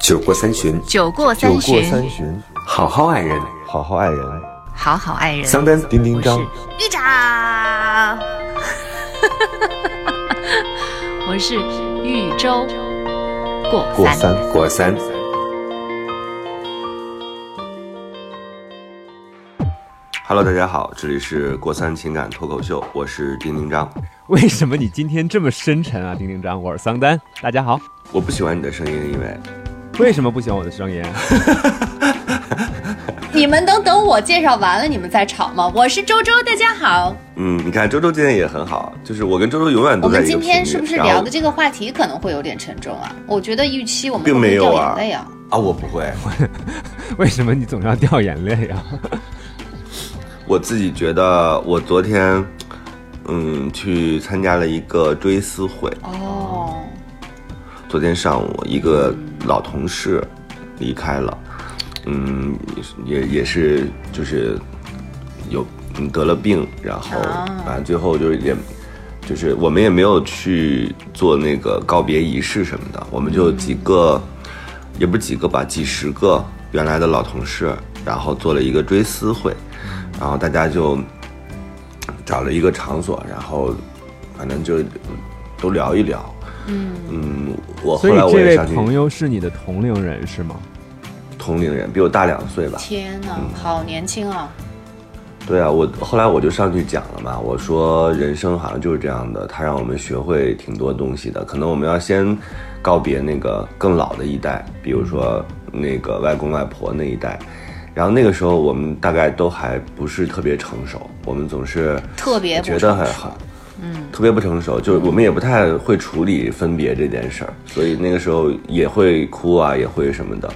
酒过三巡，酒过酒过三巡，好好爱人。好好爱人。好好爱人。桑丹，丁丁张，玉长，我是豫州过三。过三。过三。Hello，大家好，这里是过三情感脱口秀，我是丁丁张。为什么你今天这么深沉啊，丁丁张？我是桑丹，大家好。我不喜欢你的声音，因为为什么不喜欢我的声音？你们能等我介绍完了你们再吵吗？我是周周，大家好。嗯，你看周周今天也很好，就是我跟周周永远我们都在一个今天是不是聊的这个话题可能会有点沉重啊？我觉得预期我们并会不会掉没有啊眼泪啊。啊，我不会，为什么你总要掉眼泪啊？我自己觉得我昨天，嗯，去参加了一个追思会，哦，昨天上午，一个老同事离开了，嗯，也也是就是有嗯得了病，然后啊反正最后就是也就是我们也没有去做那个告别仪式什么的，我们就几个，也不是几个吧，几十个原来的老同事，然后做了一个追思会，然后大家就找了一个场所，然后反正就都聊一聊。嗯，我后所以来我这位也上去朋友是你的同龄人是吗？同龄人，比我大两岁吧。天哪，嗯好年轻啊！对啊，我后来我就上去讲了嘛，我说人生好像就是这样的，他让我们学会挺多东西的。可能我们要先告别那个更老的一代，比如说那个外公外婆那一代，然后那个时候我们大概都还不是特别成熟，我们总是特别觉得还很好，嗯，特别不成熟，就是我们也不太会处理分别这件事儿，所以那个时候也会哭啊，也会什么的，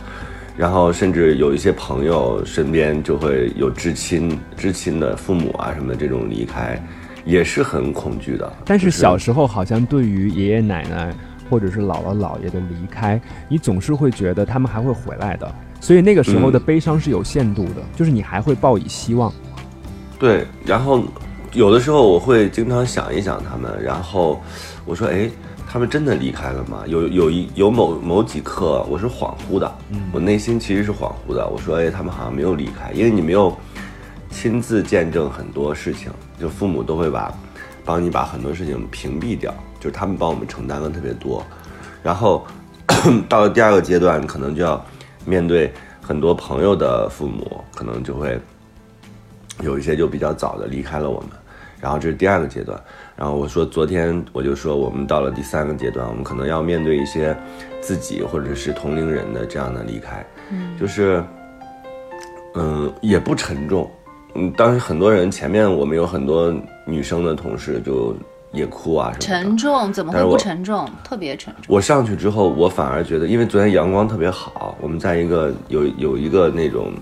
然后甚至有一些朋友身边就会有至亲、至亲的父母啊什么的这种离开，也是很恐惧的。但是小时候好像对于爷爷奶奶或者是姥姥姥爷的离开，你总是会觉得他们还会回来的，所以那个时候的嗯悲伤是有限度的，就是你还会抱以希望。对，然后有的时候我会经常想一想他们，然后我说，哎，他们真的离开了吗？有有一有某某几刻我是恍惚的，我内心其实是恍惚的。我说，哎，他们好像没有离开，因为你没有亲自见证很多事情，就父母都会把帮你把很多事情屏蔽掉，就是他们帮我们承担了特别多，然后 到了第二个阶段，可能就要面对很多朋友的父母，可能就会。有一些就比较早的离开了我们，然后这是第二个阶段。然后我说昨天我就说我们到了第三个阶段，我们可能要面对一些自己或者是同龄人的这样的离开，嗯，就是嗯也不沉重，嗯，当时很多人前面我们有很多女生的同事就也哭啊什么的，沉重怎么会不沉重？特别沉重。我上去之后，我反而觉得，因为昨天阳光特别好，我们在一个有有一个那种，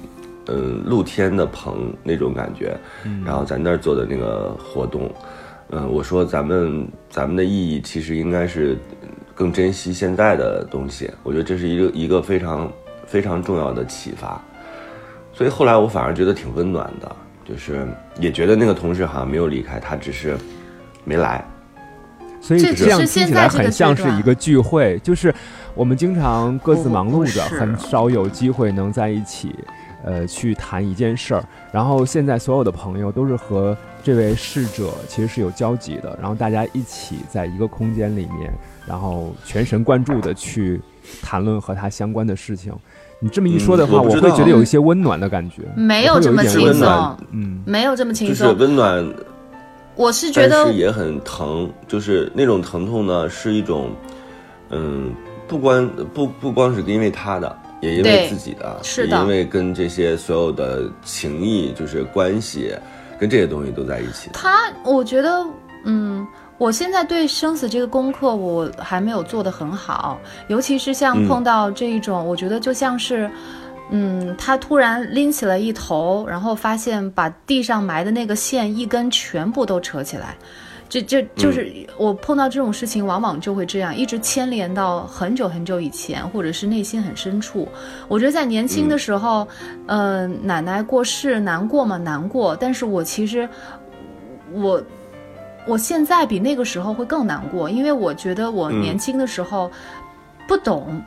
嗯，露天的棚那种感觉，然后在那儿做的那个活动，嗯，我说咱们咱们的意义其实应该是更珍惜现在的东西，我觉得这是一个一个非常非常重要的启发，所以后来我反而觉得挺温暖的，就是也觉得那个同事好像没有离开，他只是没来。所以这这样听起来很像是一个聚会，就是我们经常各自忙碌着，很少有机会能在一起，呃，去谈一件事儿。然后现在所有的朋友都是和这位逝者其实是有交集的，然后大家一起在一个空间里面，然后全神贯注的去谈论和他相关的事情。你这么一说的话，嗯我会觉得有一些温暖的感觉。没有这么轻松，嗯，没有这么轻松就是。温暖，我是觉但得是也很疼，就是那种疼痛呢，是一种，嗯，不光不不光是因为他的，也因为自己的，是的也因为跟这些所有的情谊，就是关系，跟这些东西都在一起。他，我觉得，嗯，我现在对生死这个功课我还没有做得很好，尤其是像嗯碰到这一种，我觉得就像是。嗯，他突然拎起了一头，然后发现把地上埋的那个线一根全部都扯起来，这这就是我碰到这种事情，往往就会这样，一直牵连到很久很久以前，或者是内心很深处。我觉得在年轻的时候，呃，奶奶过世难过嘛？难过，但是我其实我我现在比那个时候会更难过，因为我觉得我嗯年轻的时候不懂。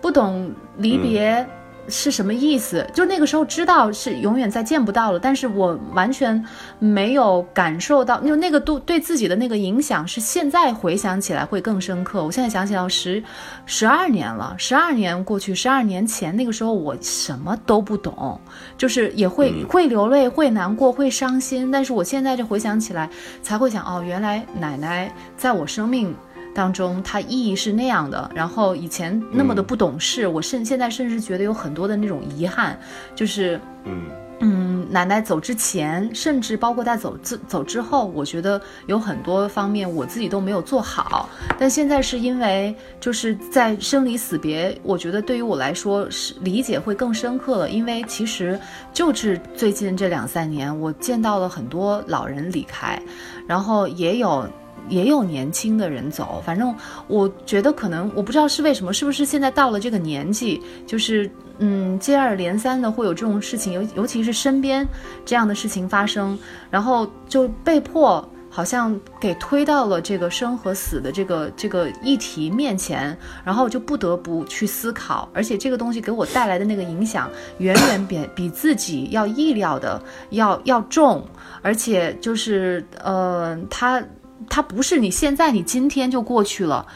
不懂离别。是什么意思？就那个时候知道是永远再见不到了，但是我完全没有感受到，就那个对对自己的那个影响是现在回想起来会更深刻。我现在想起来十十二年了，十二年过去，十二年前那个时候我什么都不懂，就是也会会流泪，会难过，会伤心。但是我现在就回想起来，才会想哦，原来奶奶在我生命。当中，它意义是那样的。然后以前那么的不懂事，我甚现在甚至觉得有很多的那种遗憾，就是嗯嗯，奶奶走之前，甚至包括在走之走之后，我觉得有很多方面我自己都没有做好。但现在是因为就是在生离死别，我觉得对于我来说是理解会更深刻了。因为其实就是最近这两三年，我见到了很多老人离开，然后也有。也有年轻的人走，反正我觉得可能我不知道是为什么，是不是现在到了这个年纪，就是嗯接二连三的会有这种事情，尤尤其是身边这样的事情发生，然后就被迫好像给推到了这个生和死的这个这个议题面前，然后就不得不去思考，而且这个东西给我带来的那个影响远远比比自己要意料的要要重，而且就是呃他。它不是你现在你今天就过去了，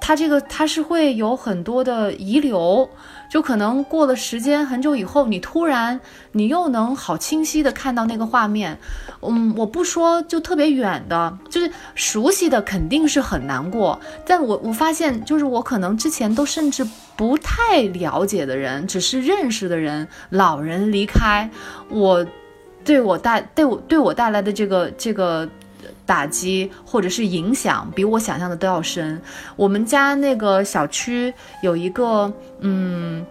它这个它是会有很多的遗留，就可能过了时间很久以后，你突然你又能好清晰的看到那个画面。嗯，我不说就特别远的，就是熟悉的肯定是很难过。但我我发现，就是我可能之前都甚至不太了解的人，只是认识的人，老人离开，我对我带对我对我带来的这个这个。打击或者是影响比我想象的都要深。我们家那个小区有一个，嗯。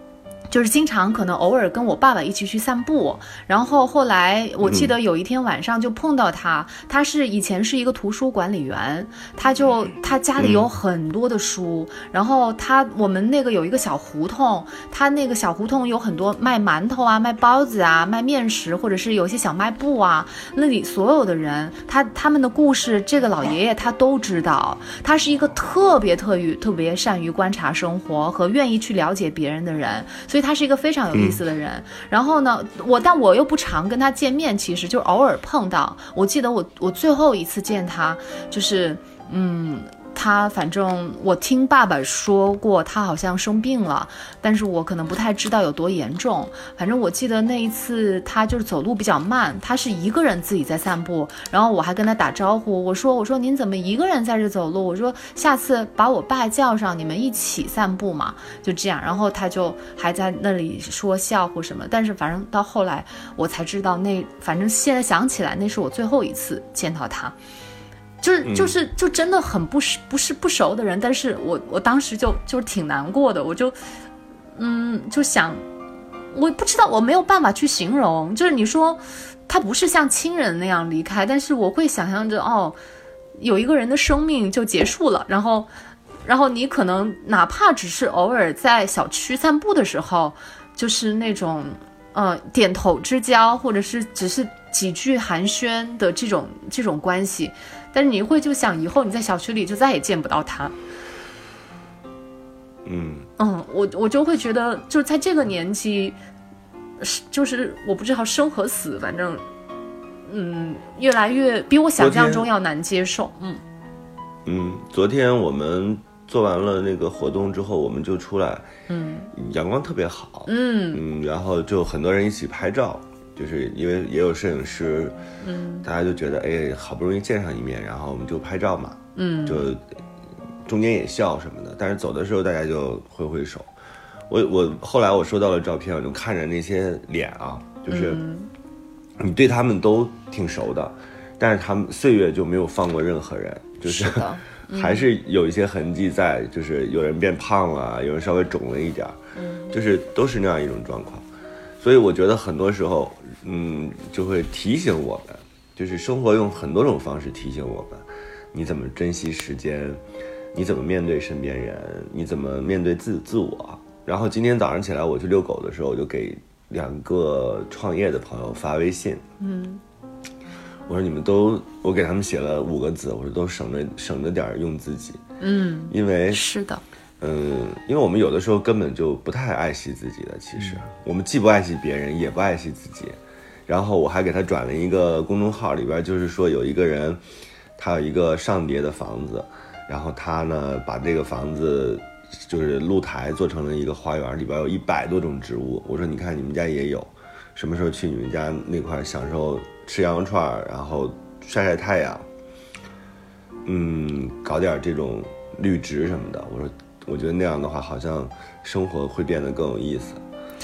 就是经常可能偶尔跟我爸爸一起去散步，然后后来我记得有一天晚上就碰到他，他是以前是一个图书管理员，他就他家里有很多的书，然后他我们那个有一个小胡同，他那个小胡同有很多卖馒头啊、卖包子啊、卖面食，或者是有些小卖部啊，那里所有的人，他他们的故事，这个老爷爷他都知道，他是一个特别特别特别善于观察生活和愿意去了解别人的人，所以。他是一个非常有意思的人，然后呢，我但我又不常跟他见面，其实就偶尔碰到。我记得我我最后一次见他，就是嗯。他反正我听爸爸说过，他好像生病了，但是我可能不太知道有多严重。反正我记得那一次他就是走路比较慢，他是一个人自己在散步，然后我还跟他打招呼，我说我说您怎么一个人在这走路？我说下次把我爸叫上，你们一起散步嘛，就这样。然后他就还在那里说笑或什么，但是反正到后来我才知道，那反正现在想起来，那是我最后一次见到他。就是就是就真的很不是不是不熟的人，但是我我当时就就挺难过的，我就，嗯，就想，我不知道我没有办法去形容，就是你说他不是像亲人那样离开，但是我会想象着哦，有一个人的生命就结束了，然后，然后你可能哪怕只是偶尔在小区散步的时候，就是那种呃点头之交，或者是只是几句寒暄的这种这种关系。但是你会就想以后你在小区里就再也见不到他，嗯。嗯，我我就会觉得就是在这个年纪，是就是我不知道生和死，反正嗯越来越比我想象中要难接受，嗯嗯，昨天我们做完了那个活动之后，我们就出来，嗯，阳光特别好，嗯。嗯，然后就很多人一起拍照。就是因为也有摄影师，嗯，大家就觉得哎，好不容易见上一面，然后我们就拍照嘛，嗯，就中间也笑什么的。但是走的时候大家就挥挥手。我我后来我收到了照片，我就看着那些脸啊，就是你对他们都挺熟的，但是他们岁月就没有放过任何人，就是 还是有一些痕迹在，就是有人变胖了，有人稍微肿了一点，嗯，就是都是那样一种状况。所以我觉得很多时候，嗯，就会提醒我们，就是生活用很多种方式提醒我们，你怎么珍惜时间，你怎么面对身边人，你怎么面对自自我。然后今天早上起来我去遛狗的时候，我就给两个创业的朋友发微信，嗯，我说你们都，我给他们写了五个字，我说都省着省着点用自己，嗯，因为是的，嗯，因为我们有的时候根本就不太爱惜自己的，其实我们既不爱惜别人，也不爱惜自己。然后我还给他转了一个公众号，里边就是说有一个人，他有一个上叠的房子，然后他呢把这个房子就是露台做成了一个花园，里边有一百多种植物。我说你看你们家也有，什么时候去你们家那块享受吃羊肉串，然后晒晒太阳，嗯，搞点这种绿植什么的。我说我觉得那样的话，好像生活会变得更有意思。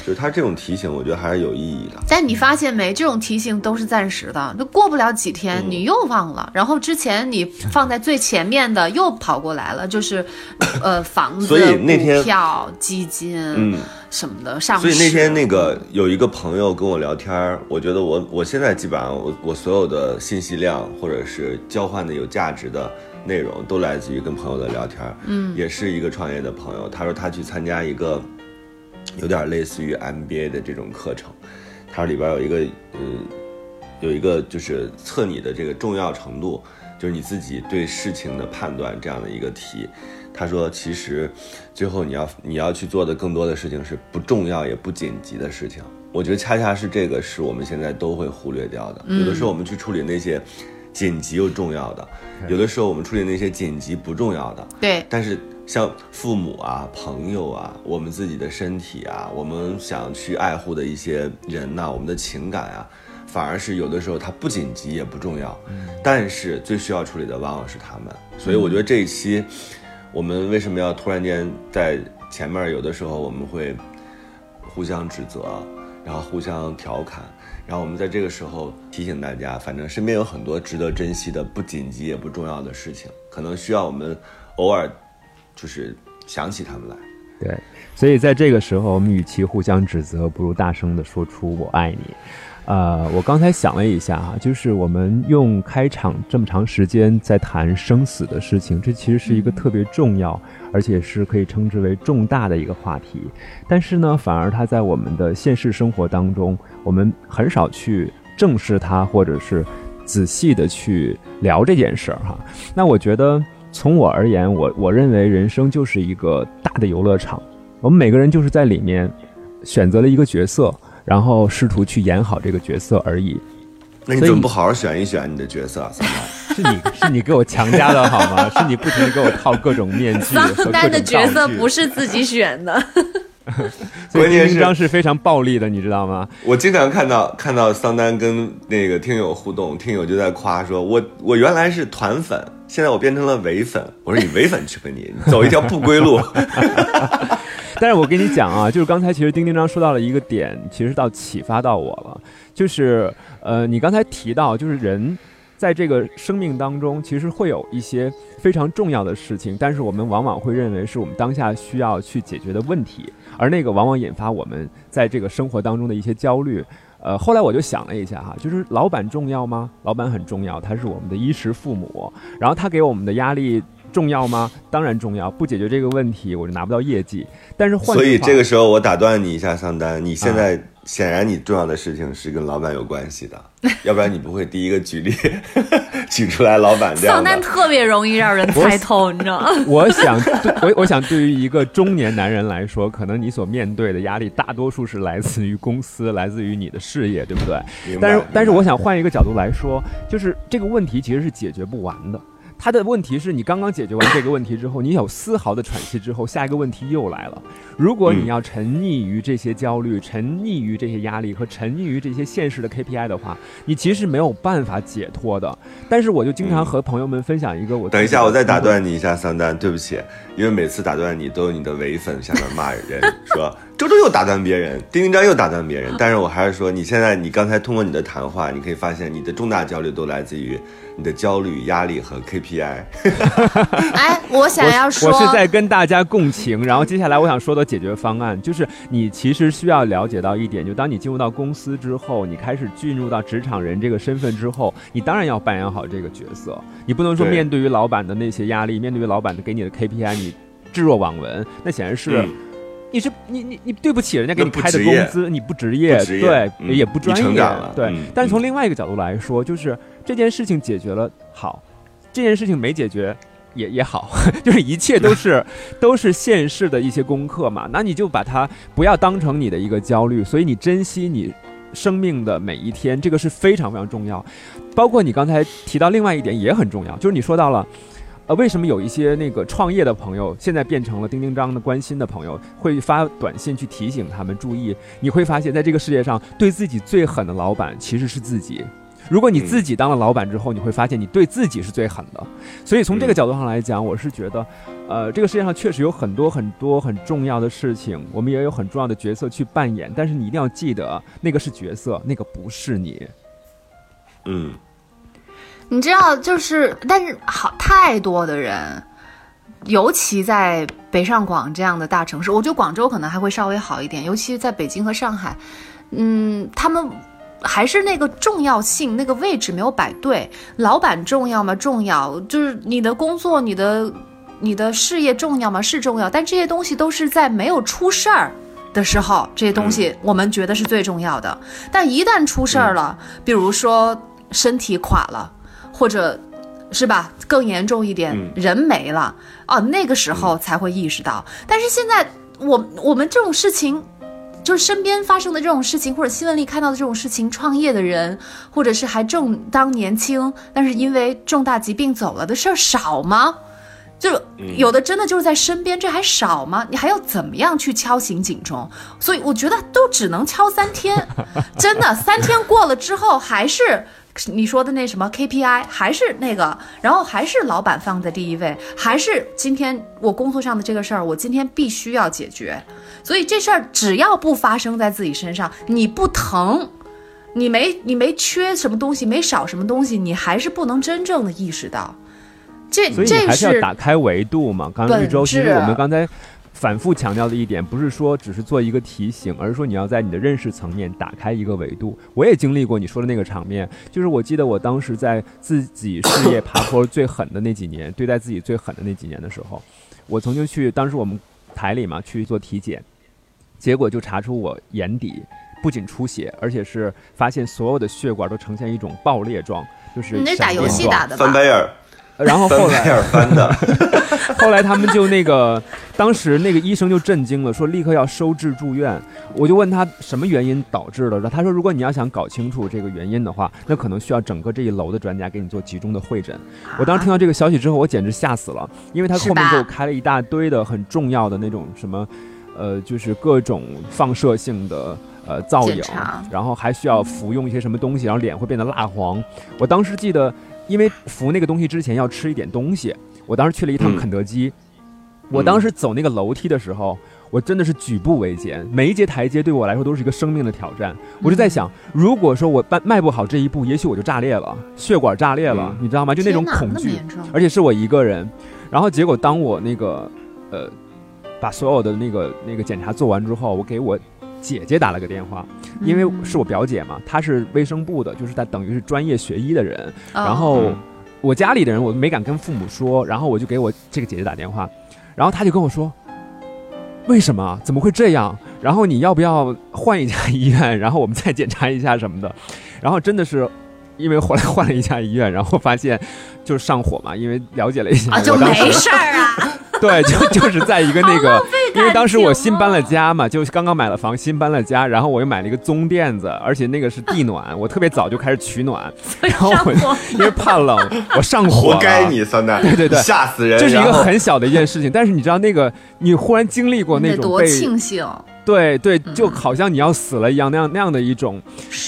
就是他这种提醒，我觉得还是有意义的。但你发现没，这种提醒都是暂时的，那过不了几天你又忘了，然后之前你放在最前面的又跑过来了，就是 呃房子、所以那天股票、基金嗯，什么的上市。所以那天那个有一个朋友跟我聊天儿，我觉得我我现在基本上我我所有的信息量或者是交换的有价值的内容，都来自于跟朋友的聊天儿。嗯，也是一个创业的朋友，他说他去参加一个有点类似于 MBA 的这种课程，它里边有一个嗯有一个就是测你的这个重要程度，就是你自己对事情的判断这样的一个题。他说，其实最后你要你要去做的更多的事情是不重要也不紧急的事情。我觉得恰恰是这个是我们现在都会忽略掉的。有的时候我们去处理那些紧急又重要的，有的时候我们处理那些紧急不重要的。对，但是像父母啊、朋友啊、我们自己的身体啊、我们想去爱护的一些人呐、我们的情感啊，反而是有的时候它不紧急也不重要，但是最需要处理的往往是他们。所以我觉得这一期，我们为什么要突然间在前面有的时候我们会互相指责，然后互相调侃。然后我们在这个时候提醒大家，反正身边有很多值得珍惜的、不紧急也不重要的事情，可能需要我们偶尔就是想起他们来。对，所以在这个时候，我们与其互相指责，不如大声的说出“我爱你”。呃，我刚才想了一下哈，就是我们用开场这么长时间在谈生死的事情，这其实是一个特别重要，而且是可以称之为重大的一个话题。但是呢，反而它在我们的现实生活当中，我们很少去正视它，或者是仔细的去聊这件事儿哈。那我觉得，从我而言，我我认为人生就是一个大的游乐场，我们每个人就是在里面选择了一个角色，然后试图去演好这个角色而已。所以那你怎么不好好选一选你的角色啊？三毛 是你是你给我强加的好吗？是你不停的给我套各种面具和各种桑丹的角色不是，自己选的，关键是丁丁章是非常暴力的，你知道吗？我经常看到看到桑丹跟那个听友互动，听友就在夸说，我我原来是团粉，现在我变成了伪粉。我说你伪粉去吧你，你走一条不归路。但是我跟你讲啊，就是刚才其实丁丁章说到了一个点，其实到启发到我了，就是呃，你刚才提到，就是人在这个生命当中，其实会有一些非常重要的事情，但是我们往往会认为是我们当下需要去解决的问题，而那个往往引发我们在这个生活当中的一些焦虑。呃，后来我就想了一下哈，就是老板重要吗？老板很重要，他是我们的衣食父母，然后他给我们的压力重要吗？当然重要，不解决这个问题，我就拿不到业绩。但是换所以这个时候我打断你一下，桑丹，你现在显然你重要的事情是跟老板有关系的，要不然你不会第一个举例 举出来老板这样桑丹的。特别容易让人猜透，你知道吗？我想对，我我想对于一个中年男人来说，可能你所面对的压力大多数是来自于公司，来自于你的事业，对不对？但是，但是我想换一个角度来说，就是这个问题其实是解决不完的。它的问题是你刚刚解决完这个问题之后，你有丝毫的喘息之后，下一个问题又来了。如果你嗯要沉溺于这些焦虑、沉溺于这些压力和沉溺于这些现实的 KPI 的话，你其实没有办法解脱的。但是我就经常和朋友们分享一个我等一下，我再打断你一下，桑丹，对不起，因为每次打断你都有你的伪粉下面骂人 说周周又打断别人，丁丁章又打断别人，但是我还是说，你现在你刚才通过你的谈话，你可以发现你的重大焦虑都来自于你的焦虑、压力和 KPI。哎，我想要说，我是在跟大家共情，然后接下来我想说的解决方案就是，你其实需要了解到一点，就当你进入到公司之后，你开始进入到职场人这个身份之后，你当然要扮演好这个角色，你不能说面对于老板的那些压力，面对于老板的给你的 KPI，你置若罔闻，那显然是。嗯你是你你你对不起人家给你开的工资，你不职业，职业对，嗯也不专业，了对。嗯但是从嗯另外一个角度来说，就是这件事情解决了好，这件事情没解决也也好，就是一切都是 都是现世的一些功课嘛。那你就把它不要当成你的一个焦虑，所以你珍惜你生命的每一天，这个是非常非常重要。包括你刚才提到另外一点也很重要，就是你说到了。呃，为什么有一些那个创业的朋友，现在变成了丁丁张的关心的朋友，会发短信去提醒他们注意？你会发现在这个世界上，对自己最狠的老板其实是自己。如果你自己当了老板之后，你会发现你对自己是最狠的。所以从这个角度上来讲，我是觉得，呃，这个世界上确实有很多很多很重要的事情，我们也有很重要的角色去扮演。但是你一定要记得，那个是角色，那个不是你。嗯。你知道，就是，但是好太多的人，尤其在北上广这样的大城市，我觉得广州可能还会稍微好一点，尤其在北京和上海，嗯，他们还是那个重要性，那个位置没有摆对。老板重要吗？重要，就是你的工作、你的、你的事业重要吗？是重要，但这些东西都是在没有出事儿的时候，这些东西我们觉得是最重要的。但一旦出事儿了，比如说身体垮了。或者，是吧？更严重一点，人没了哦，那个时候才会意识到。但是现在，我我们这种事情，就是身边发生的这种事情，或者新闻里看到的这种事情，创业的人，或者是还正当年轻，但是因为重大疾病走了的事儿少吗？就有的真的就是在身边，这还少吗？你还要怎么样去敲醒警钟？所以我觉得都只能敲三天，真的，三天过了之后还是。你说的那什么 KPI 还是那个，然后还是老板放在第一位，还是今天我工作上的这个事儿，我今天必须要解决。所以这事儿只要不发生在自己身上，你不疼，你没你没缺什么东西，没少什么东西，你还是不能真正的意识到。这所以还是要打开维度嘛。刚刚玉州其实我们刚才。反复强调的一点，不是说只是做一个提醒，而是说你要在你的认识层面打开一个维度。我也经历过你说的那个场面，就是我记得我当时在自己事业爬坡最狠的那几年，对待自己最狠的那几年的时候，我曾经去，当时我们台里嘛去做体检，结果就查出我眼底不仅出血，而且是发现所有的血管都呈现一种爆裂状，就是你那打游戏打的翻白眼儿。然后后来，翻的，后来他们就那个，当时那个医生就震惊了，说立刻要收治住院。我就问他什么原因导致的，他说如果你要想搞清楚这个原因的话，那可能需要整个这一楼的专家给你做集中的会诊。我当时听到这个消息之后，我简直吓死了，因为他后面给我开了一大堆的很重要的那种什么，呃，就是各种放射性的呃造影，然后还需要服用一些什么东西，然后脸会变得蜡黄。我当时记得。因为服那个东西之前要吃一点东西，我当时去了一趟肯德基。我当时走那个楼梯的时候，我真的是举步维艰，每一节台阶对我来说都是一个生命的挑战。我就在想，如果说我迈迈不好这一步，也许我就炸裂了，血管炸裂了，你知道吗？就那种恐惧，而且是我一个人。然后结果当我那个呃，把所有的那个那个检查做完之后，我给我。姐姐打了个电话，因为是我表姐嘛，她是卫生部的，就是她等于是专业学医的人。然后我家里的人我没敢跟父母说，然后我就给我这个姐姐打电话，然后她就跟我说：“为什么？怎么会这样？然后你要不要换一家医院？然后我们再检查一下什么的？” 然后真的是因为后来换了一家医院，然后发现就是上火嘛，因为了解了一下，就没事儿啊。对，就就是在一个那个，因为当时我新搬了家嘛，就刚刚买了房，新搬了家，然后我又买了一个棕垫子，而且那个是地暖，我特别早就开始取暖，然后我因为怕冷，我上火，活该你三代，对对对，吓死人，这是一个很小的一件事情，但是你知道那个，你忽然经历过那种多庆幸，对对，就好像你要死了一样，那样那样的一种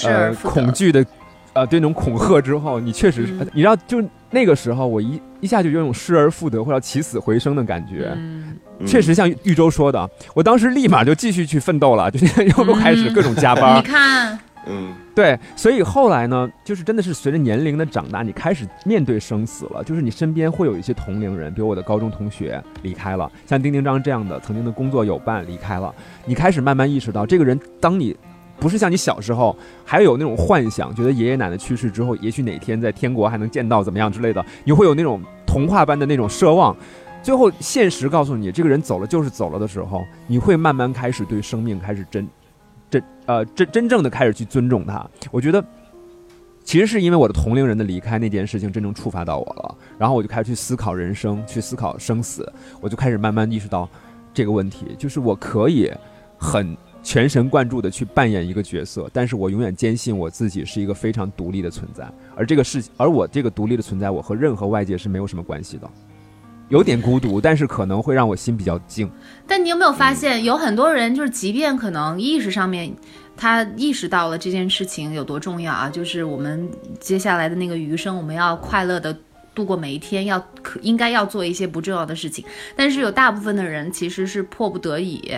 呃恐惧的，呃对那种恐吓之后，你确实，你知道就。那个时候，我一一下就有种失而复得或者起死回生的感觉，确实像玉州说的，我当时立马就继续去奋斗了，就 又开始各种加班。你看，嗯，对，所以后来呢，就是真的是随着年龄的长大，你开始面对生死了，就是你身边会有一些同龄人，比如我的高中同学离开了，像丁丁章这样的曾经的工作友伴离开了，你开始慢慢意识到，这个人当你。不是像你小时候还有那种幻想，觉得爷爷奶奶去世之后，也许哪天在天国还能见到怎么样之类的，你会有那种童话般的那种奢望。最后现实告诉你，这个人走了就是走了的时候，你会慢慢开始对生命开始真真呃真真正的开始去尊重他。我觉得其实是因为我的同龄人的离开那件事情真正触发到我了，然后我就开始去思考人生，去思考生死，我就开始慢慢意识到这个问题，就是我可以很全神贯注的去扮演一个角色，但是我永远坚信我自己是一个非常独立的存在，而这个事，而我这个独立的存在，我和任何外界是没有什么关系的，有点孤独，但是可能会让我心比较静。但你有没有发现，有很多人就是，即便可能意识上面。他意识到了这件事情有多重要啊！就是我们接下来的那个余生，我们要快乐的度过每一天，要可应该要做一些不重要的事情。但是有大部分的人其实是迫不得已。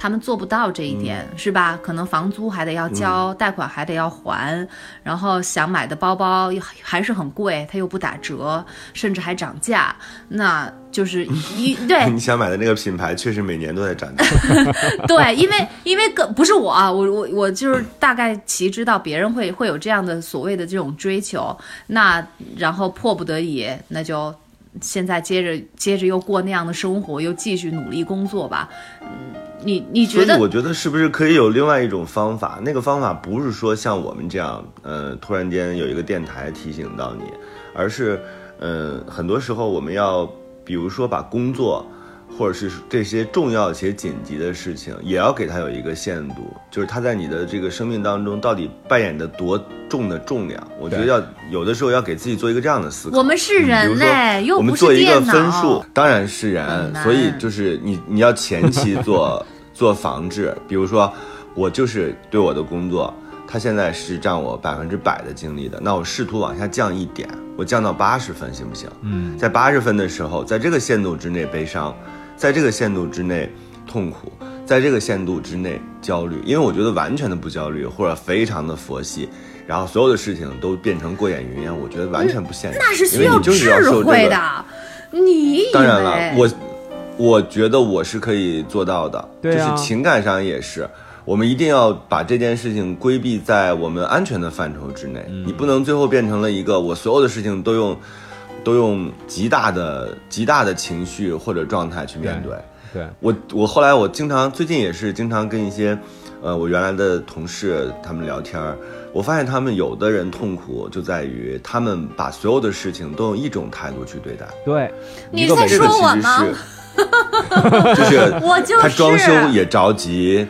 他们做不到这一点，是吧？可能房租还得要交，贷款还得要还，然后想买的包包还是很贵，它又不打折，甚至还涨价。那就是一 对你想买的那个品牌，确实每年都在涨价。对，因为因为个不是我啊，我我我就是大概其知道别人会会有这样的所谓的这种追求，那然后迫不得已，那就现在接着接着又过那样的生活，又继续努力工作吧，嗯。你你觉得？所以我觉得是不是可以有另外一种方法？那个方法不是说像我们这样，呃，突然间有一个电台提醒到你，而是，嗯，很多时候我们要，比如说把工作。或者是这些重要且紧急的事情，也要给他有一个限度，就是他在你的这个生命当中到底扮演的多重的重量。我觉得要有的时候要给自己做一个这样的思考。我们是人嘞，又不是电脑。分数当然是人，所以就是你你要前期做 做防治。比如说，我就是对我的工作，他现在是占我百分之百的精力的，那我试图往下降一点，我降到八十分行不行？嗯，在八十分的时候，在这个限度之内悲伤。在这个限度之内痛苦，在这个限度之内焦虑，因为我觉得完全的不焦虑或者非常的佛系，然后所有的事情都变成过眼云烟，我觉得完全不现实。那是需要智慧的。你当然了，我我觉得我是可以做到的，就是情感上也是，我们一定要把这件事情规避在我们安全的范畴之内，你不能最后变成了一个我所有的事情都用。都用极大的、极大的情绪或者状态去面对。对我，我后来我经常最近也是经常跟一些，呃，我原来的同事他们聊天儿，我发现他们有的人痛苦就在于他们把所有的事情都用一种态度去对待。对，你在说我吗？就是我就是。他装修也着急，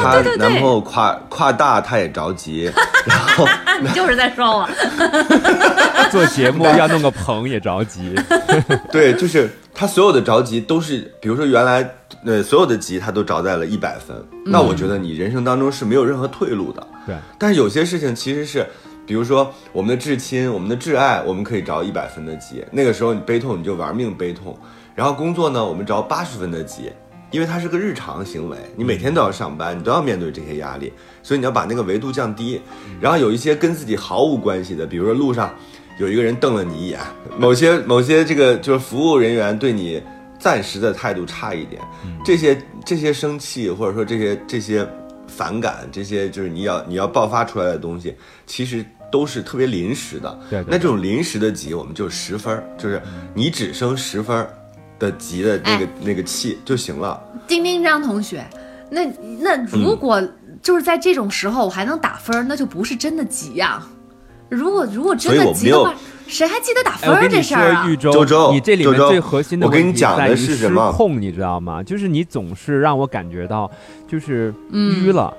他男朋友跨跨大他也着急，然后你就是在说我。做节目要弄个棚也着急，对，就是他所有的着急都是，比如说原来呃所有的急他都着在了一百分，那我觉得你人生当中是没有任何退路的。对，但是有些事情其实是，比如说我们的至亲、我们的挚爱，我们可以着一百分的急，那个时候你悲痛你就玩命悲痛。然后工作呢，我们着八十分的急，因为它是个日常行为，你每天都要上班，你都要面对这些压力，所以你要把那个维度降低。然后有一些跟自己毫无关系的，比如说路上。有一个人瞪了你一眼，某些 某些这个就是服务人员对你暂时的态度差一点，这些这些生气或者说这些这些反感，这些就是你要你要爆发出来的东西，其实都是特别临时的。对，那这种临时的急，我们就十分，就是你只生十分的急的那个那个气就行了。丁丁张同学，那那如果就是在这种时候我还能打分，那就不是真的急呀。如果如果真的急的话，谁还记得打分这事儿啊？周周，你这里面最核心的问题在于失控，你知道吗？就是你总是让我感觉到就是淤了。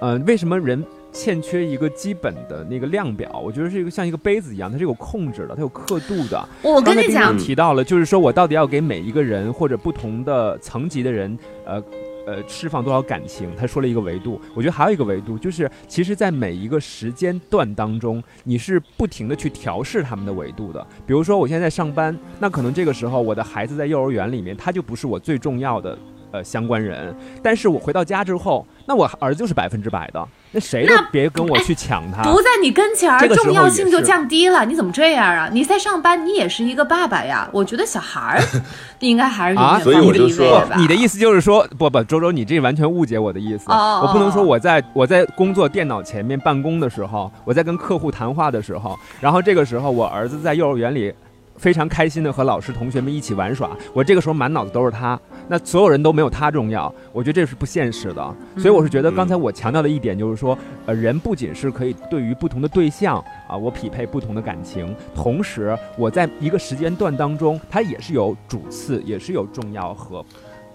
嗯，为什么人欠缺一个基本的那个量表？我觉得是一个像一个杯子一样，它是有控制的，它有刻度的。我跟你讲，提到了，就是说我到底要给每一个人或者不同的层级的人，呃。呃，释放多少感情？他说了一个维度，我觉得还有一个维度，就是其实，在每一个时间段当中，你是不停的去调试他们的维度的。比如说，我现在在上班，那可能这个时候我的孩子在幼儿园里面，他就不是我最重要的。呃，相关人，但是我回到家之后，那我儿子就是百分之百的，那谁都别跟我去抢他，不在你跟前儿，重要性就降低了。你怎么这样啊？你在上班，你也是一个爸爸呀。我觉得小孩儿 应该还是啊，所以我就说，你的意思就是说，不不，周周，你这完全误解我的意思。我不能说我在我在工作电脑前面办公的时候，我在跟客户谈话的时候，然后这个时候我儿子在幼儿园里。非常开心的和老师同学们一起玩耍，我这个时候满脑子都是他，那所有人都没有他重要，我觉得这是不现实的。所以我是觉得刚才我强调的一点就是说，呃，人不仅是可以对于不同的对象啊，我匹配不同的感情，同时我在一个时间段当中，它也是有主次，也是有重要和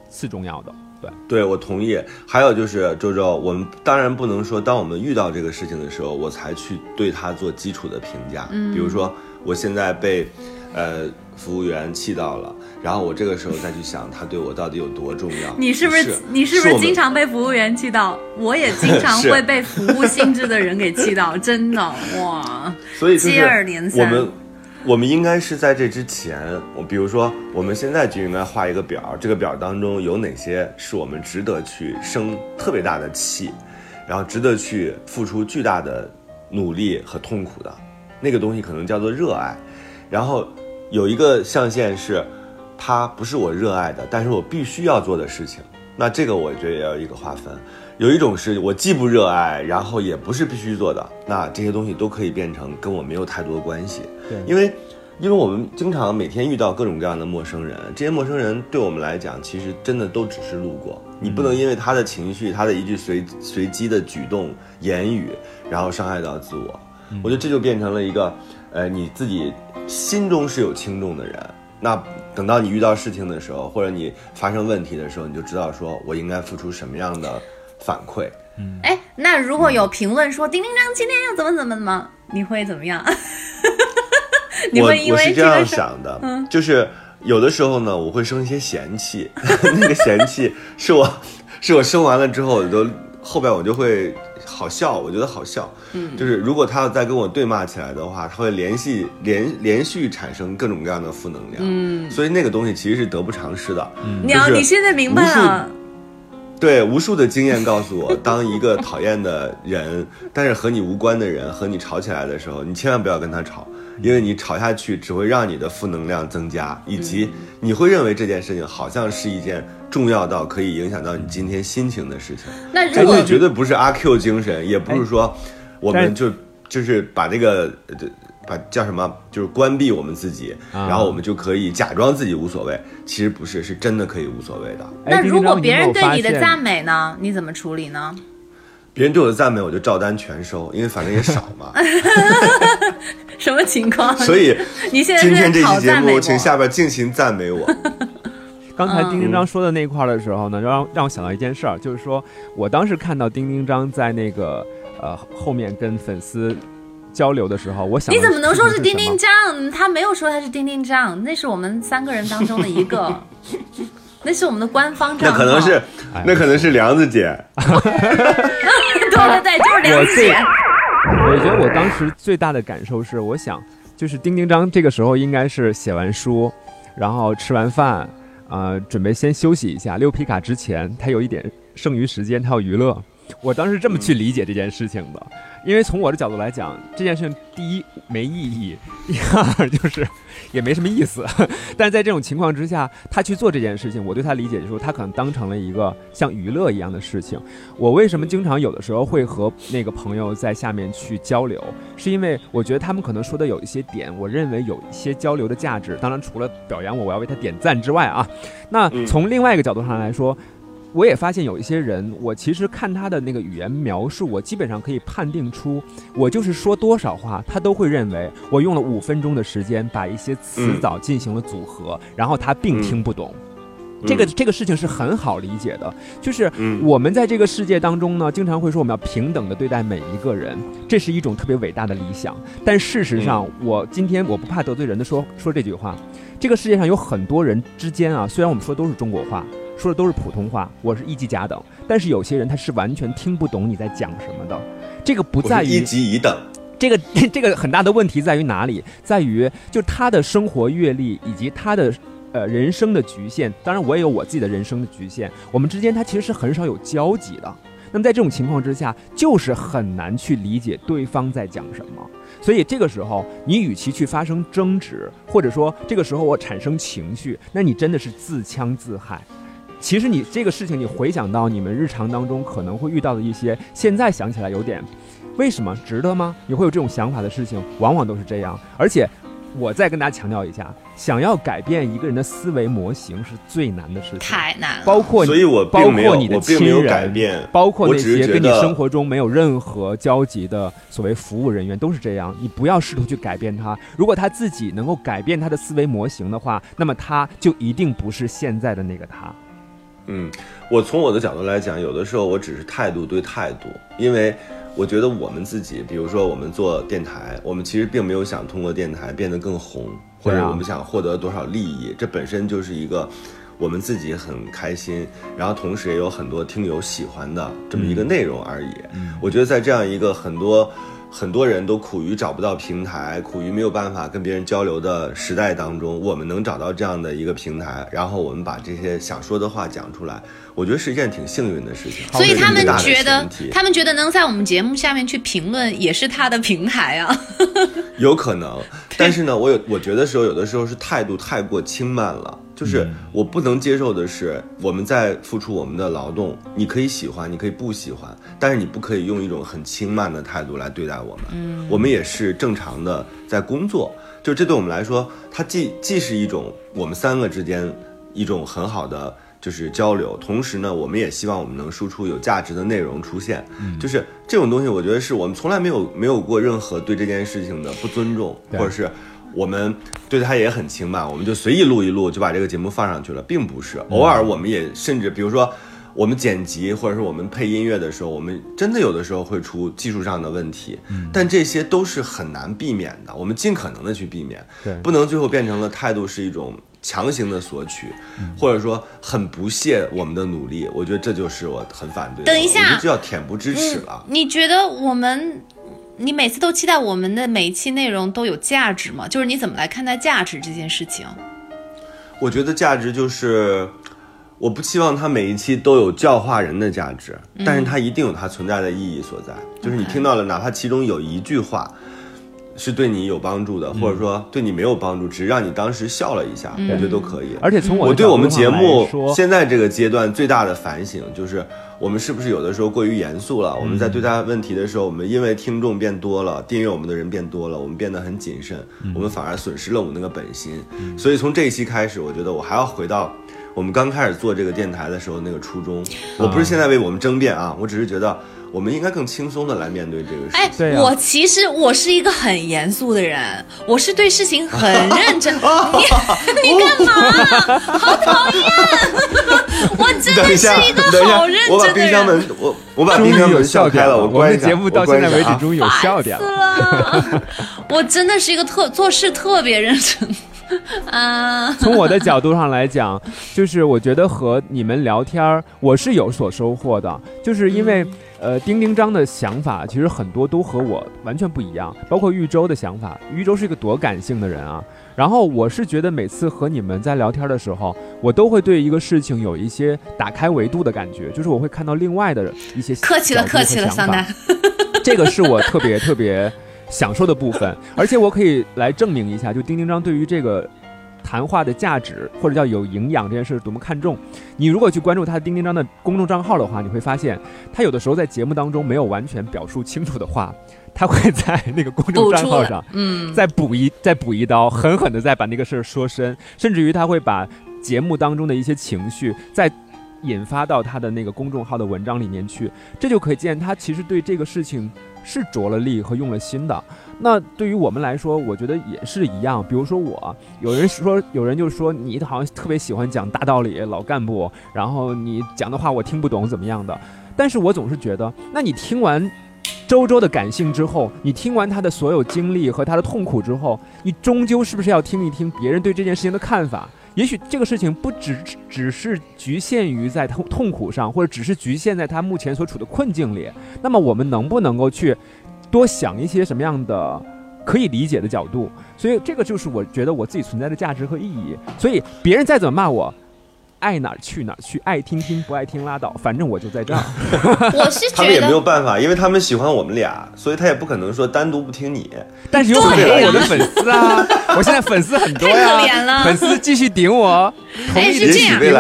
次重要的。对，对我同意。还有就是周周，我们当然不能说，当我们遇到这个事情的时候，我才去对他做基础的评价。嗯，比如说我现在被。呃，服务员气到了，然后我这个时候再去想他对我到底有多重要。你是不是你是不是经常被服务员气到？我也经常会被服务性质的人给气到，真的哇！所以接二连三。我们我们应该是在这之前，我比如说我们现在就应该画一个表，这个表当中有哪些是我们值得去生特别大的气，然后值得去付出巨大的努力和痛苦的，那个东西可能叫做热爱，然后。有一个象限是，它不是我热爱的，但是我必须要做的事情。那这个我觉得也要一个划分。有一种是我既不热爱，然后也不是必须做的。那这些东西都可以变成跟我没有太多关系。对，因为，因为我们经常每天遇到各种各样的陌生人，这些陌生人对我们来讲，其实真的都只是路过。你不能因为他的情绪，他的一句随随机的举动、言语，然后伤害到自我。我觉得这就变成了一个，呃，你自己。心中是有轻重的人，那等到你遇到事情的时候，或者你发生问题的时候，你就知道说我应该付出什么样的反馈。嗯，哎，那如果有评论说丁丁张今天要怎么怎么怎么，你会怎么样？我我是这样想的，嗯就是有的时候呢，我会生一些嫌弃，那个嫌弃是我是我生完了之后，我都后边我就会。好笑，我觉得好笑。嗯，就是如果他要再跟我对骂起来的话，他会连续连连续产生各种各样的负能量。嗯，所以那个东西其实是得不偿失的。嗯，你要你现在明白了。对，无数的经验告诉我，当一个讨厌的人，但是和你无关的人和你吵起来的时候，你千万不要跟他吵，因为你吵下去只会让你的负能量增加，以及你会认为这件事情好像是一件。重要到可以影响到你今天心情的事情，那这东西绝对不是阿 Q 精神，也不是说我们就就是把这个把叫什么，就是关闭我们自己，然后我们就可以假装自己无所谓。其实不是，是真的可以无所谓的。那如果别人对你的赞美呢，你怎么处理呢？别人对我的赞美，我就照单全收，因为反正也少嘛。什么情况？所以你现在今天这期节目，请下边尽情赞美我。刚才丁丁章说的那块儿的时候呢，让让我想到一件事儿，就是说我当时看到丁丁章在那个呃后面跟粉丝交流的时候，我想你怎么能说是丁丁张？他没有说他是丁丁张，那是我们三个人当中的一个，那是我们的官方账号。那可能是，那可能是梁子姐。对对对，就是梁子姐。我觉得我当时最大的感受是，我想就是丁丁张这个时候应该是写完书，然后吃完饭。呃，准备先休息一下。溜皮卡之前，他有一点剩余时间，他要娱乐。我当时这么去理解这件事情的，因为从我的角度来讲，这件事情第一没意义，第二就是也没什么意思。但是在这种情况之下，他去做这件事情，我对他理解就是说，他可能当成了一个像娱乐一样的事情。我为什么经常有的时候会和那个朋友在下面去交流，是因为我觉得他们可能说的有一些点，我认为有一些交流的价值。当然，除了表扬我，我要为他点赞之外啊，那从另外一个角度上来说。我也发现有一些人，我其实看他的那个语言描述，我基本上可以判定出，我就是说多少话，他都会认为我用了五分钟的时间把一些词藻进行了组合，然后他并听不懂。这个这个事情是很好理解的，就是我们在这个世界当中呢，经常会说我们要平等的对待每一个人，这是一种特别伟大的理想。但事实上，我今天我不怕得罪人的说说这句话，这个世界上有很多人之间啊，虽然我们说都是中国话。说的都是普通话，我是一级甲等，但是有些人他是完全听不懂你在讲什么的。这个不在于一级乙等，这个 这个很大的问题在于哪里？在于就他的生活阅历以及他的呃人生的局限。当然，我也有我自己的人生的局限。我们之间他其实是很少有交集的。那么在这种情况之下，就是很难去理解对方在讲什么。所以这个时候，你与其去发生争执，或者说这个时候我产生情绪，那你真的是自戕自害。其实你这个事情，你回想到你们日常当中可能会遇到的一些，现在想起来有点，为什么值得吗？你会有这种想法的事情，往往都是这样。而且，我再跟大家强调一下，想要改变一个人的思维模型是最难的事情，太难了。包括你所以我包括你的亲人，包括那些跟你生活中没有任何交集的所谓服务人员都是这样。你不要试图去改变他，如果他自己能够改变他的思维模型的话，那么他就一定不是现在的那个他。嗯，我从我的角度来讲，有的时候我只是态度对态度，因为我觉得我们自己，比如说我们做电台，我们其实并没有想通过电台变得更红，或者我们想获得多少利益，这本身就是一个我们自己很开心，然后同时也有很多听友喜欢的这么一个内容而已。我觉得在这样一个很多。很多人都苦于找不到平台，苦于没有办法跟别人交流的时代当中，我们能找到这样的一个平台，然后我们把这些想说的话讲出来，我觉得是一件挺幸运的事情。所以他们觉得，他们觉得能在我们节目下面去评论，也是他的平台啊。有可能，但是呢，我有我觉得时候有的时候是态度太过轻慢了，就是我不能接受的是我们在付出我们的劳动，你可以喜欢，你可以不喜欢，但是你不可以用一种很轻慢的态度来对待我们。嗯，我们也是正常的在工作，就这对我们来说，它既既是一种我们三个之间一种很好的。就是交流，同时呢，我们也希望我们能输出有价值的内容出现。就是这种东西，我觉得是我们从来没有没有过任何对这件事情的不尊重，或者是我们对他也很轻慢，我们就随意录一录就把这个节目放上去了，并不是。偶尔我们也甚至，比如说我们剪辑或者是我们配音乐的时候，我们真的有的时候会出技术上的问题，但这些都是很难避免的，我们尽可能的去避免，对不能最后变成了态度是一种。强行的索取，或者说很不屑我们的努力，我觉得这就是我很反对的。等一下我觉得这叫恬不知耻了。你觉得我们，你每次都期待我们的每一期内容都有价值吗？就是你怎么来看待价值这件事情？我觉得价值就是，我不期望它每一期都有教化人的价值，但是它一定有它存在的意义所在。就是你听到了，哪怕其中有一句话。是对你有帮助的，或者说对你没有帮助，只是让你当时笑了一下，我觉得都可以。而且从我的对我们节目，现在这个阶段最大的反省就是，我们是不是有的时候过于严肃了？我们在对待问题的时候，我们因为听众变多了，订阅我们的人变多了，我们变得很谨慎，我们反而损失了我们那个本心。所以从这一期开始，我觉得我还要回到我们刚开始做这个电台的时候那个初衷。我不是现在为我们争辩啊，我只是觉得我们应该更轻松的来面对这个事哎情。对，啊我其实我是一个很严肃的人，我是对事情很认真。你你干嘛？好讨厌！我真的是等一个等一下好认，我把真的人。冰箱门，我我把冰箱门笑开了，我关一下。们的节目到现在为止终于有笑点了。了，我真的是一个特做事特别认真啊。从我的角度上来讲，就是我觉得和你们聊天儿，我是有所收获的，就是因为。呃，丁丁章的想法其实很多都和我完全不一样，包括玉州的想法。玉州是一个多感性的人啊，然后我是觉得每次和你们在聊天的时候，我都会对一个事情有一些打开维度的感觉，就是我会看到另外的一些客气了，客气了，桑丹。这个是我特别特别享受的部分，而且我可以来证明一下，就丁丁章对于这个谈话的价值或者叫有营养这件事多么看重。你如果去关注他丁丁章的公众账号的话，你会发现他有的时候在节目当中没有完全表述清楚的话，他会在那个公众账号上，嗯，再补一再补一刀，狠狠的再把那个事儿说深，甚至于他会把节目当中的一些情绪再引发到他的那个公众号的文章里面去，这就可见他其实对这个事情是着了力和用了心的。那对于我们来说，我觉得也是一样。比如说我，有人说，有人就说你好像特别喜欢讲大道理，老干部，然后你讲的话我听不懂怎么样的，但是我总是觉得，那你听完。周周的感性之后，你听完他的所有经历和他的痛苦之后，你终究是不是要听一听别人对这件事情的看法？也许这个事情不只只是局限于在痛痛苦上，或者只是局限在他目前所处的困境里。那么我们能不能够去多想一些什么样的可以理解的角度？所以这个就是我觉得我自己存在的价值和意义。所以别人再怎么骂我。爱哪儿去哪儿去，爱听听不爱听拉倒，反正我就在这儿。我是他们也，没有办法，因为他们喜欢我们俩，所以他也不可能说单独不听你。但是有很多我的粉丝啊，我现在粉丝很多呀，粉丝继续顶我，同哎意的是这样顶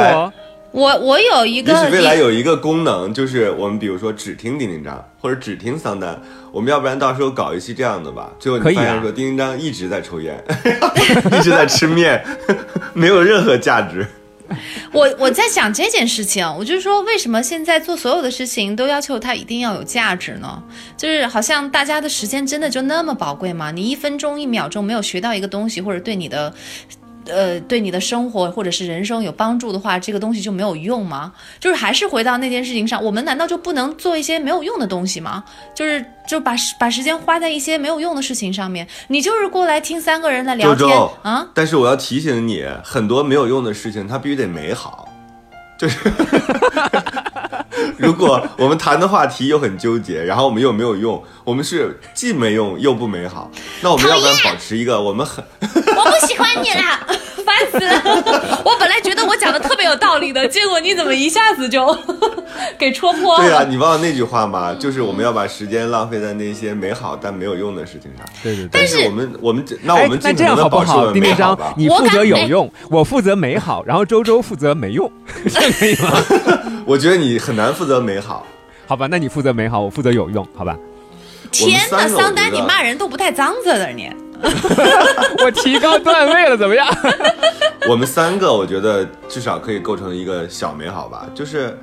我。我我有一个也许未来有一个功能，就是我们比如说只听丁丁张或者只听桑丹，我们要不然到时候搞一期这样的吧？最后可以啊你发现说丁丁张一直在抽烟，一直在吃面，没有任何价值。我我在想这件事情，我就说为什么现在做所有的事情都要求它一定要有价值呢？就是好像大家的时间真的就那么宝贵吗？你一分钟一秒钟没有学到一个东西，或者对你的。呃，对你的生活或者是人生有帮助的话，这个东西就没有用吗？就是还是回到那件事情上，我们难道就不能做一些没有用的东西吗？就是就把把时间花在一些没有用的事情上面。你就是过来听三个人来聊天啊，但是我要提醒你，很多没有用的事情，它必须得美好。就是，如果我们谈的话题又很纠结，然后我们又没有用，我们是既没用又不美好，那我们要不然保持一个我们很我不喜欢你啦，烦死了！我本来觉得我讲的特别有道理的，结果你怎么一下子就 给戳破了？对啊，你忘了那句话吗？就是我们要把时间浪费在那些美好但没有用的事情上。对对对。但是我们我们那我们哎那这样好不好？丁丁张美好吧，。你负责有用，我负责美好，然后周周负责没用，这样可以吗？我觉得你很难负责美好。好吧，那你负责美好，我负责有用，好吧？天哪，桑丹，你骂人都不带脏字的你。我提高段位了，怎么样？我们三个，我觉得至少可以构成一个小美好吧。就是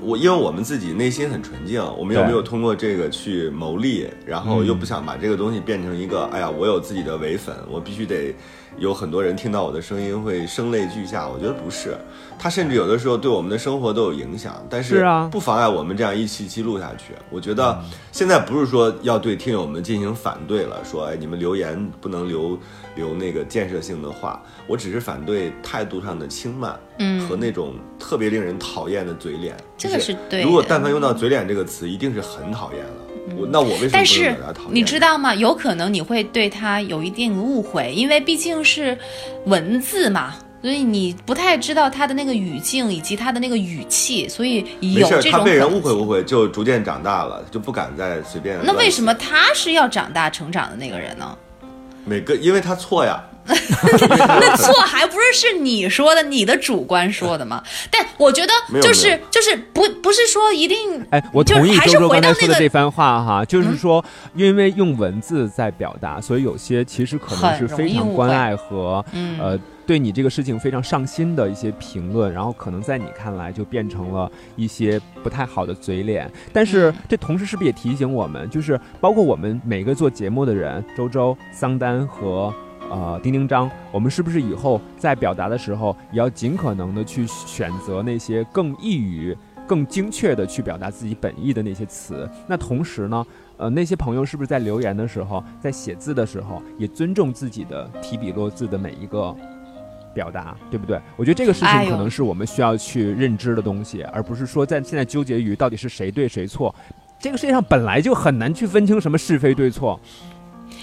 我，因为我们自己内心很纯净，我们又没有通过这个去牟利，然后又不想把这个东西变成一个，哎呀，我有自己的唯粉，我必须得有很多人听到我的声音会声泪俱下。我觉得不是，它甚至有的时候对我们的生活都有影响，但是啊不妨碍我们这样一期一期录下去。我觉得现在不是说要对听友们进行反对了，说哎你们留言不能留留那个建设性的话，我只是反对态度上的轻慢，嗯和那种特别令人讨厌的嘴脸。这个就是对如果但凡用到嘴脸这个词，一定是很讨厌了。我那我为什么但是？你知道吗？有可能你会对他有一定误会，因为毕竟是文字嘛，所以你不太知道他的那个语境以及他的那个语气，所以有这他被人误会误会，就逐渐长大了，就不敢再随便。那为什么？他是要长大成长的那个人呢？每个因为他错呀。那错还不是是你说的，你的主观说的吗？但我觉得就是就是不不是说一定哎，我就是同意周周刚才说的这番话哈，就是说，因为用文字在表达，所以有些其实可能是非常关爱和嗯呃对你这个事情非常上心的一些评论，然后可能在你看来就变成了一些不太好的嘴脸。但是嗯这同时是不是也提醒我们，就是包括我们每个做节目的人，周周、桑丹和。呃，丁丁章，我们是不是以后在表达的时候，也要尽可能的去选择那些更易于、更精确的去表达自己本意的那些词？那同时呢，呃，那些朋友是不是在留言的时候，在写字的时候，也尊重自己的提笔落字的每一个表达，对不对？我觉得这个事情可能是我们需要去认知的东西，而不是说在现在纠结于到底是谁对谁错。这个世界上本来就很难去分清什么是非对错。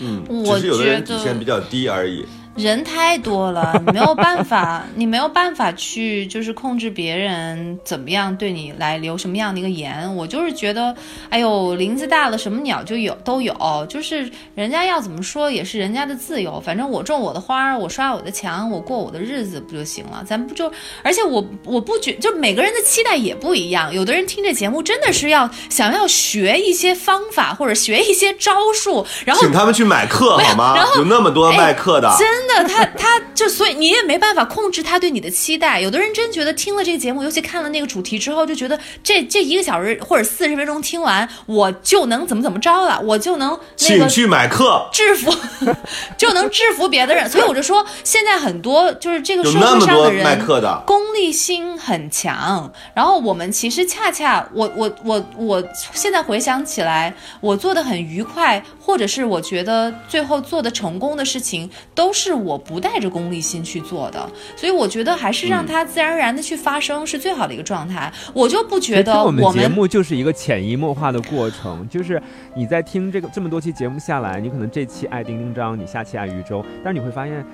嗯，我只是有的人觉得底线比较低而已。人太多了，你没有办法，你没有办法去就是控制别人怎么样对你来留什么样的一个言。我就是觉得，哎呦，林子大了，什么鸟就有都有，就是人家要怎么说也是人家的自由。反正我种我的花，我刷我的墙，我过我的日子不就行了？咱不就？而且我我不觉，就每个人的期待也不一样。有的人听这节目真的是要想要学一些方法或者学一些招数，然后请他们去买课好吗然？后有那么多卖课的。真的，他他就所以你也没办法控制他对你的期待。有的人真觉得听了这个节目，尤其看了那个主题之后，就觉得这这一个小时或者四十分钟听完，我就能怎么怎么着了，我就能那个请去买课，制服，就能制服别的人。所以我就说，现在很多就是这个社会上的人卖课的。功利心很强，然后我们其实恰恰，我我我我现在回想起来，我做的很愉快，或者是我觉得最后做的成功的事情，都是我不带着功利心去做的，所以我觉得还是让它自然而然的去发生是最好的一个状态。我就不觉得我们节目就是一个潜移默化的过程，就是你在听这个这么多期节目下来，你可能这期爱丁丁张，你下期爱余舟，但是你会发现。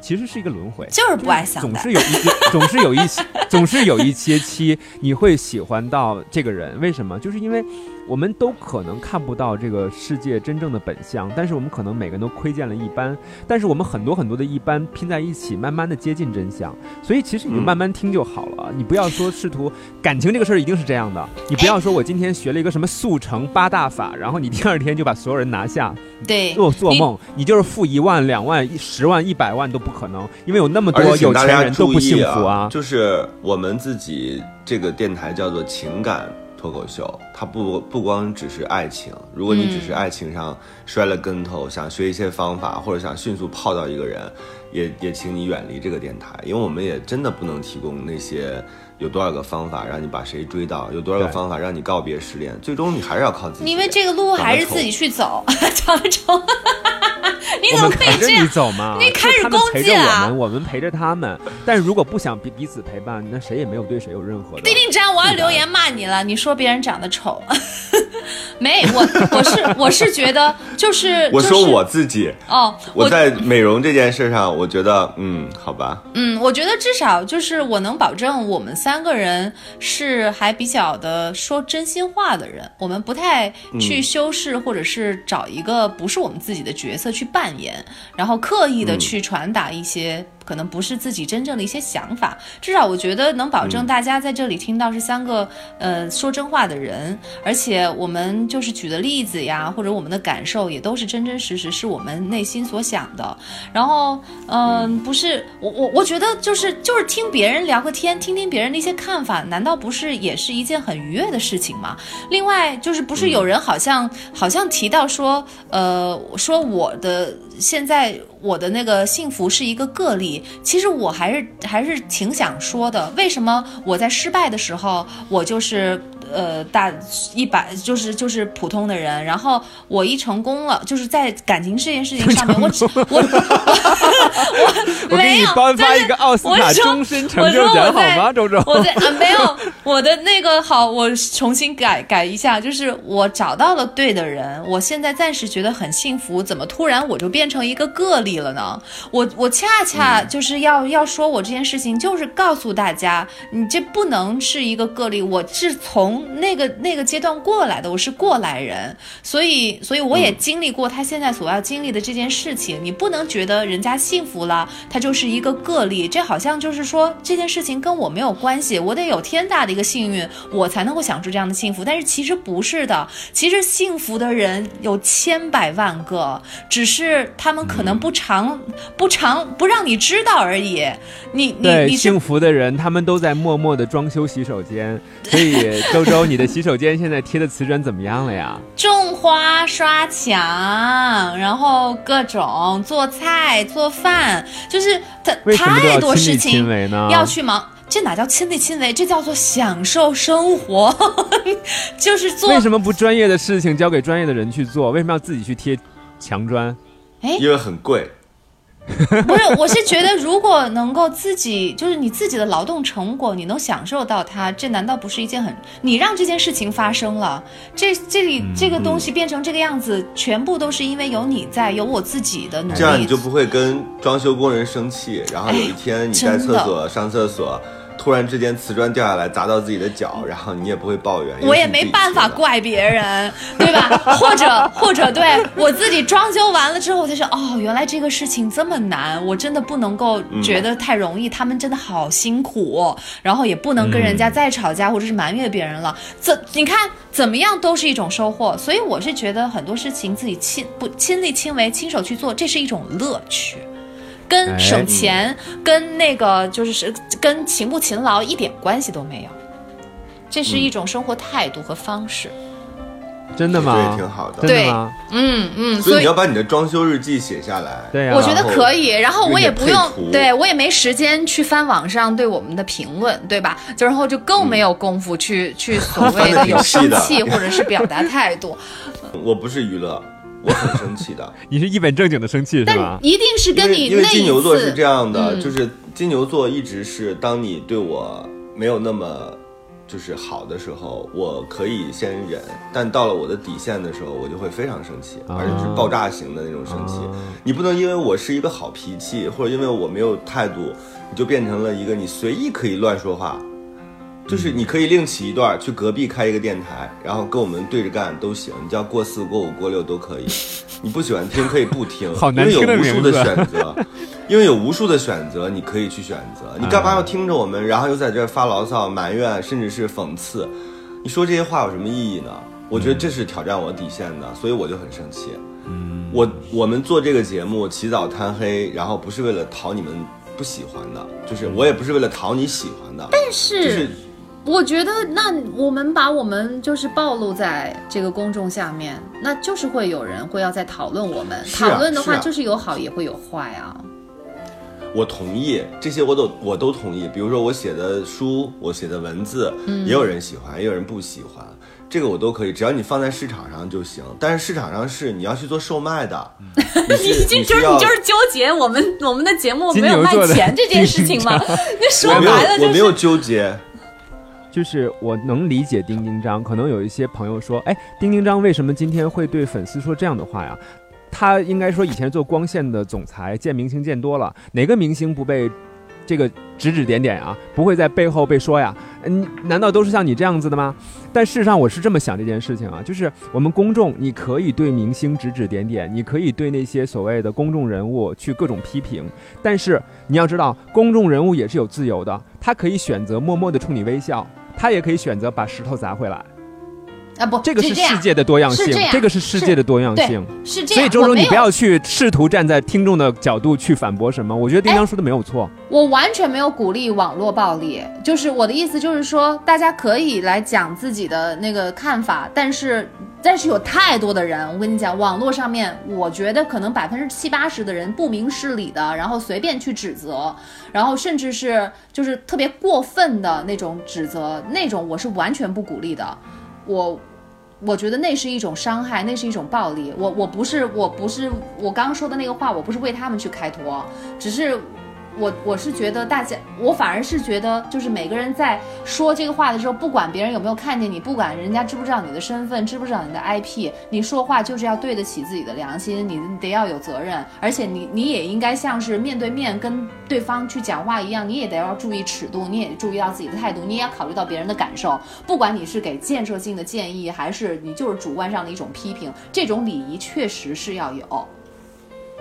其实是一个轮回，就是不爱想的。总是有一总是有一些总是有一些期你会喜欢到这个人，为什么？就是因为我们都可能看不到这个世界真正的本相，但是我们可能每个人都窥见了一斑，但是我们很多很多的一斑拼在一起，慢慢的接近真相。所以其实你就慢慢听就好了，你不要说试图感情这个事儿一定是这样的，你不要说我今天学了一个什么速成八大法，然后你第二天就把所有人拿下，对，做做梦，你就是负一万、两万、十万、一百万都不可能，因为有那么多有钱人都不幸福啊。就是我们自己这个电台叫做情感脱口秀，它不不光只是爱情。如果你只是爱情上摔了跟头，想学一些方法，或者想迅速泡到一个人，也也请你远离这个电台，因为我们也真的不能提供那些有多少个方法让你把谁追到，有多少个方法让你告别失恋，最终你还是要靠自己。因为这个路还是自己去走，长得丑。你我怎么可以这样？走嘛，你开始攻击啊我们，我们陪着他们。但是如果不想彼彼此陪伴，那谁也没有对谁有任何的。丁丁章，我要留言骂你了。你说别人长得丑，没我我是我是觉得就是 我说我自己，哦，我在美容这件事上，我觉得嗯，好吧，嗯，我觉得至少就是我能保证我们三个人是还比较的说真心话的人，我们不太去修饰或者是找一个不是我们自己的角色去扮演，然后刻意的去传达一些。可能不是自己真正的一些想法，至少我觉得能保证大家在这里听到是三个、呃说真话的人，而且我们就是举的例子呀，或者我们的感受也都是真真实实是我们内心所想的。然后，嗯、不是我我我觉得就是就是听别人聊个天，听听别人的一些看法，难道不是也是一件很愉悦的事情吗？另外就是不是有人好像、好像提到说，呃，说我的现在我的那个幸福是一个个例，其实我还是还是挺想说的，为什么我在失败的时候，我就是。呃，大一百就是就是普通的人，然后我一成功了，就是在感情这件事情上面，我只我 我我给你没有颁发一个奥斯卡终身成我就奖，好吗，周周？我在啊，没有我的那个好，我重新改改一下，就是我找到了对的人，我现在暂时觉得很幸福，怎么突然我就变成一个个例了呢？我我恰恰就是要、要说我这件事情，就是告诉大家，你这不能是一个个例，我是从那个那个阶段过来的，我是过来人，所以所以我也经历过他现在所要经历的这件事情，你不能觉得人家幸福了，他就是一个个例，这好像就是说这件事情跟我没有关系，我得有天大的一个幸运，我才能够享受这样的幸福。但是其实不是的，其实幸福的人有千百万个，只是他们可能不常、不常不让你知道而已。你你，幸福的人，他们都在默默的装修洗手间。所以，周周，你的洗手间现在贴的瓷砖怎么样了呀？种花、刷墙，然后各种做菜、做饭，就是他为什么都太多事情亲为呢？要去忙。这哪叫亲力亲为？这叫做享受生活，就是做为什么不专业的事情交给专业的人去做？为什么要自己去贴墙砖？因为很贵。不是，我是觉得，如果能够自己，就是你自己的劳动成果，你能享受到它，这难道不是一件很……你让这件事情发生了，这这里这个东西变成这个样子，全部都是因为有你在，有我自己的努力。这样你就不会跟装修工人生气，然后有一天你在厕所上厕所，突然之间瓷砖掉下来砸到自己的脚，然后你也不会抱怨，我也没办法。怪别人，对吧？或者或者对我自己装修完了之后，我就说哦，原来这个事情这么难，我真的不能够觉得太容易，他们真的好辛苦，然后也不能跟人家再吵架或者是埋怨别人了。怎你看怎么样都是一种收获，所以我是觉得很多事情自己亲不亲力亲为、亲手去做，这是一种乐趣。跟哎省钱、跟那个就是是跟勤不勤劳一点关系都没有，这是一种生活态度和方式。这真的吗？对挺好的对？嗯嗯，所以你要把你的装修日记写下来。对啊、我觉得可以，然后我也不用对我也没时间去翻网上对我们的评论，对吧？就然后就更没有功夫去、去所谓的有生气 或者是表达态度，我不是娱乐，我很生气的。你是一本正经的生气是吧？一定是因为跟你那因为金牛座是这样的，嗯就是金牛座一直是当你对我没有那么。就是好的时候，我可以先忍，但到了我的底线的时候，我就会非常生气，而且是爆炸型的那种生气。你不能因为我是一个好脾气，或者因为我没有态度，你就变成了一个你随意可以乱说话。就是你可以另起一段，去隔壁开一个电台，然后跟我们对着干都行。你叫过四、过五、过六都可以。你不喜欢听可以不听，好难因为有无数的选择，因为有无数的选择，你可以去选择。你干嘛要听着我们，然后又在这儿发牢骚、埋怨，甚至是讽刺？你说这些话有什么意义呢？我觉得这是挑战我底线的，所以我就很生气。嗯，我我们做这个节目起早贪黑，然后不是为了讨你们不喜欢的，就是我也不是为了讨你喜欢的，但就是是我觉得，那我们把我们就是暴露在这个公众下面，那就是会有人会要在讨论我们。啊讨论的话，就是有好也会有坏啊。我同意这些，我都我都同意。比如说我写的书，我写的文字，嗯也有人喜欢，也有人不喜欢，这个我都可以，只要你放在市场上就行。但是市场上是你要去做售卖的，你是 你就是你就是纠结我们我们的节目没有卖钱这件事情吗？那说白了就我没有纠结，就是我能理解丁丁章，可能有一些朋友说，哎，丁丁章为什么今天会对粉丝说这样的话呀？他应该说以前做光线的总裁，见明星见多了，哪个明星不被这个指指点点啊？不会在背后被说呀？嗯，难道都是像你这样子的吗？但事实上，我是这么想这件事情啊，就是我们公众，你可以对明星指指点点，你可以对那些所谓的公众人物去各种批评，但是你要知道，公众人物也是有自由的，他可以选择默默的冲你微笑，他也可以选择把石头砸回来。啊不，这个是世界的多样性这，这个是世界的多样性。是这样。所以周周，你不要去试图站在听众的角度去反驳什么。我觉得丁香说的没有错。我完全没有鼓励网络暴力，就是我的意思就是说，大家可以来讲自己的那个看法，但是但是有太多的人，我跟你讲，网络上面，我觉得可能百分之七八十的人不明事理的，然后随便去指责，然后甚至是就是特别过分的那种指责，那种我是完全不鼓励的，我。我觉得那是一种伤害，那是一种暴力。我我不是我不是我刚刚说的那个话，我不是为他们去开脱，只是我我是觉得大家，我反而是觉得，就是每个人在说这个话的时候，不管别人有没有看见你，不管人家知不知道你的身份，知不知道你的 IP，你说话就是要对得起自己的良心，你得要有责任，而且你你也应该像是面对面跟对方去讲话一样，你也得要注意尺度，你也注意到自己的态度，你也要考虑到别人的感受，不管你是给建设性的建议，还是你就是主观上的一种批评，这种礼仪确实是要有。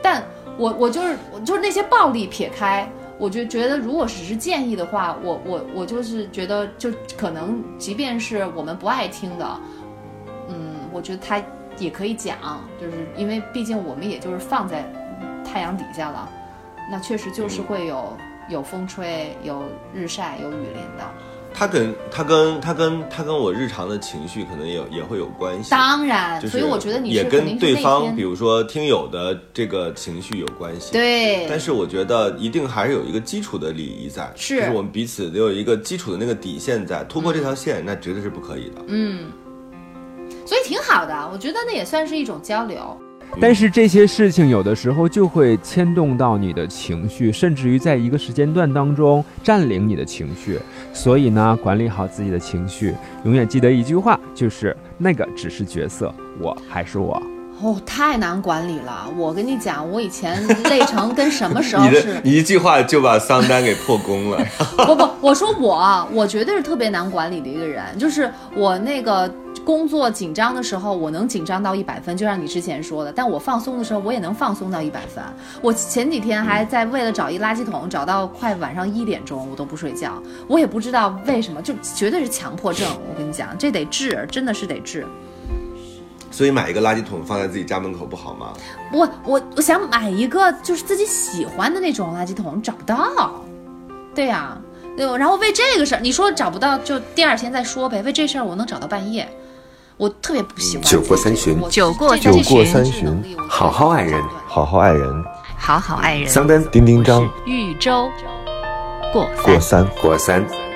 但我我就是我就是那些暴力撇开，我就觉得如果只是建议的话，我我我就是觉得就可能即便是我们不爱听的，嗯，我觉得他也可以讲，就是因为毕竟我们也就是放在太阳底下了，那确实就是会有有风吹、有日晒、有雨淋的。它跟他跟他跟他跟我日常的情绪可能也有也会有关系。当然，就是所以我觉得你也跟对方，比如说听友的这个情绪有关系。。对，但是我觉得一定还是有一个基础的礼仪在，是就是我们彼此都有一个基础的那个底线在，突破这条线，那绝对是不可以的。嗯，所以挺好的，我觉得那也算是一种交流。但是这些事情有的时候就会牵动到你的情绪，甚至于在一个时间段当中占领你的情绪。所以呢，管理好自己的情绪，永远记得一句话，就是那个只是角色，我还是我。哦，太难管理了。我跟你讲，我以前累成跟什么时候 是？你一句话就把桑丹给破功了。不不，我说我啊，我绝对是特别难管理的一个人。就是我那个工作紧张的时候，我能紧张到一百分，就像你之前说的；但我放松的时候，我也能放松到一百分。我前几天还在为了找一垃圾桶，找到快晚上一点钟，我都不睡觉。我也不知道为什么，就绝对是强迫症。我跟你讲，这得治，真的是得治。所以买一个垃圾桶放在自己家门口不好吗？我我我想买一个就是自己喜欢的那种垃圾桶，找不到。对呀、对，然后为这个事儿，你说找不到就第二天再说呗。为这事儿我能找到半夜，我特别不喜欢。酒过三巡酒过三酒过巡三巡，好好爱人，好好爱人，好好爱人。桑丹、丁丁张、豫州过过三。三。过三。